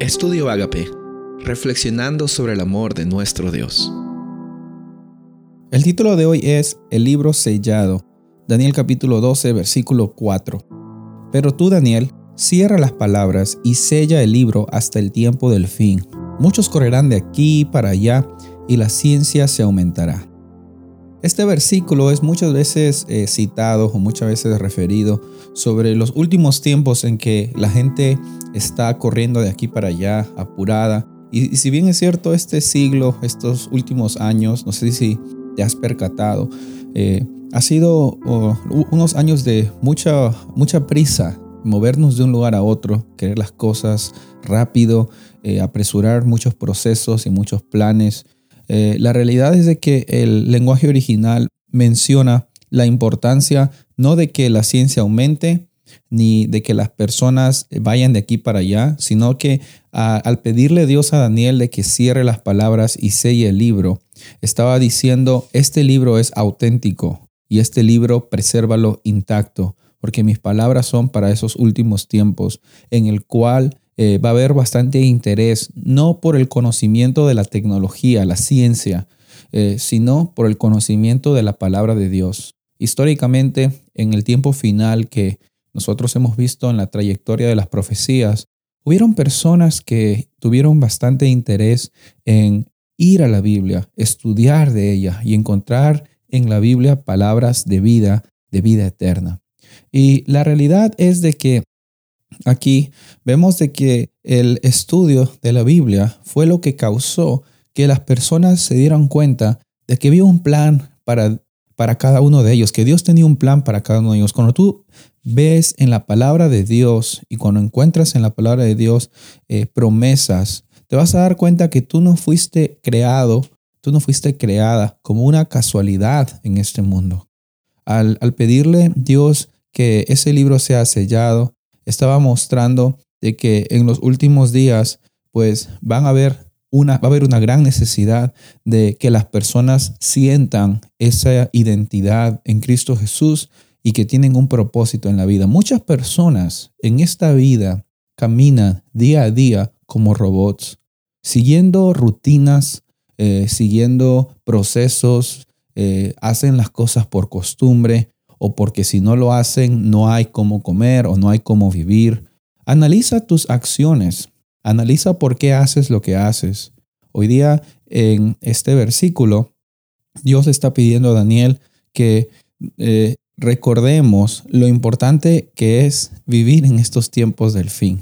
Estudio Agape, reflexionando sobre el amor de nuestro Dios. El título de hoy es El libro sellado, Daniel capítulo 12, versículo 4. Pero tú, Daniel, cierra las palabras y sella el libro hasta el tiempo del fin. Muchos correrán de aquí para allá y la ciencia se aumentará. Este versículo es muchas veces eh, citado o muchas veces referido sobre los últimos tiempos en que la gente está corriendo de aquí para allá, apurada. Y, si bien es cierto, este siglo, estos últimos años, no sé si te has percatado, eh, ha sido unos años de mucha, mucha prisa, movernos de un lugar a otro, querer las cosas rápido, eh, apresurar muchos procesos y muchos planes. Eh, la realidad es de que el lenguaje original menciona la importancia no de que la ciencia aumente, ni de que las personas vayan de aquí para allá, sino que al pedirle Dios a Daniel de que cierre las palabras y selle el libro, estaba diciendo, este libro es auténtico y este libro presérvalo intacto, porque mis palabras son para esos últimos tiempos en el cual eh, va a haber bastante interés, no por el conocimiento de la tecnología, la ciencia, eh, sino por el conocimiento de la palabra de Dios. Históricamente, en el tiempo final que nosotros hemos visto en la trayectoria de las profecías, hubieron personas que tuvieron bastante interés en ir a la Biblia, estudiar de ella y encontrar en la Biblia palabras de vida, de vida eterna. Y la realidad es de que Aquí vemos de que el estudio de la Biblia fue lo que causó que las personas se dieran cuenta de que había un plan para, para cada uno de ellos, que Dios tenía un plan para cada uno de ellos. Cuando tú ves en la palabra de Dios y cuando encuentras en la palabra de Dios eh, promesas, te vas a dar cuenta que tú no fuiste creado, tú no fuiste creada como una casualidad en este mundo. Al, al pedirle Dios que ese libro sea sellado, estaba mostrando de que en los últimos días, pues van a haber una, va a haber una gran necesidad de que las personas sientan esa identidad en Cristo Jesús y que tienen un propósito en la vida. Muchas personas en esta vida caminan día a día como robots, siguiendo rutinas, eh, siguiendo procesos, eh, hacen las cosas por costumbre, o porque si no lo hacen no hay cómo comer o no hay cómo vivir. Analiza tus acciones, analiza por qué haces lo que haces. Hoy día en este versículo, Dios está pidiendo a Daniel que eh, recordemos lo importante que es vivir en estos tiempos del fin.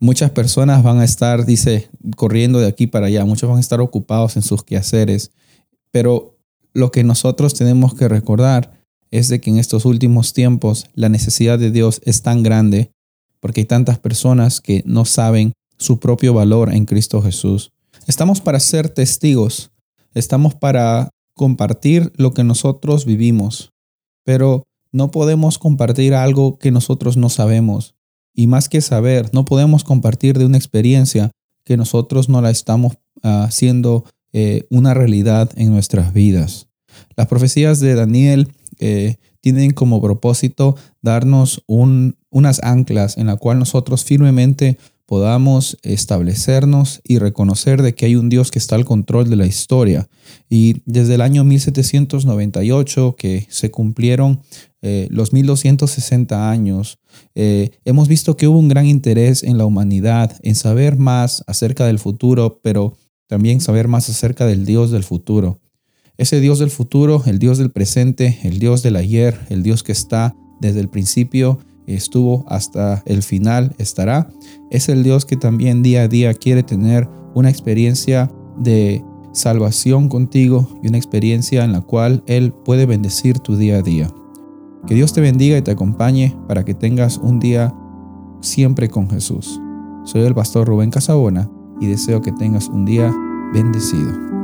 Muchas personas van a estar, dice, corriendo de aquí para allá, muchos van a estar ocupados en sus quehaceres, pero lo que nosotros tenemos que recordar es de que en estos últimos tiempos la necesidad de Dios es tan grande porque hay tantas personas que no saben su propio valor en Cristo Jesús. Estamos para ser testigos, estamos para compartir lo que nosotros vivimos, pero no podemos compartir algo que nosotros no sabemos. Y más que saber, no podemos compartir de una experiencia que nosotros no la estamos haciendo eh, una realidad en nuestras vidas. Las profecías de Daniel tienen como propósito darnos unas anclas en la cual nosotros firmemente podamos establecernos y reconocer de que hay un Dios que está al control de la historia. Y desde el año 1798, que se cumplieron eh, los 1260 años, eh, hemos visto que hubo un gran interés en la humanidad, en saber más acerca del futuro, pero también saber más acerca del Dios del futuro. Ese Dios del futuro, el Dios del presente, el Dios del ayer, el Dios que está desde el principio, estuvo hasta el final, estará, es el Dios que también día a día quiere tener una experiencia de salvación contigo y una experiencia en la cual Él puede bendecir tu día a día. Que Dios te bendiga y te acompañe para que tengas un día siempre con Jesús. Soy el pastor Rubén Casabona y deseo que tengas un día bendecido.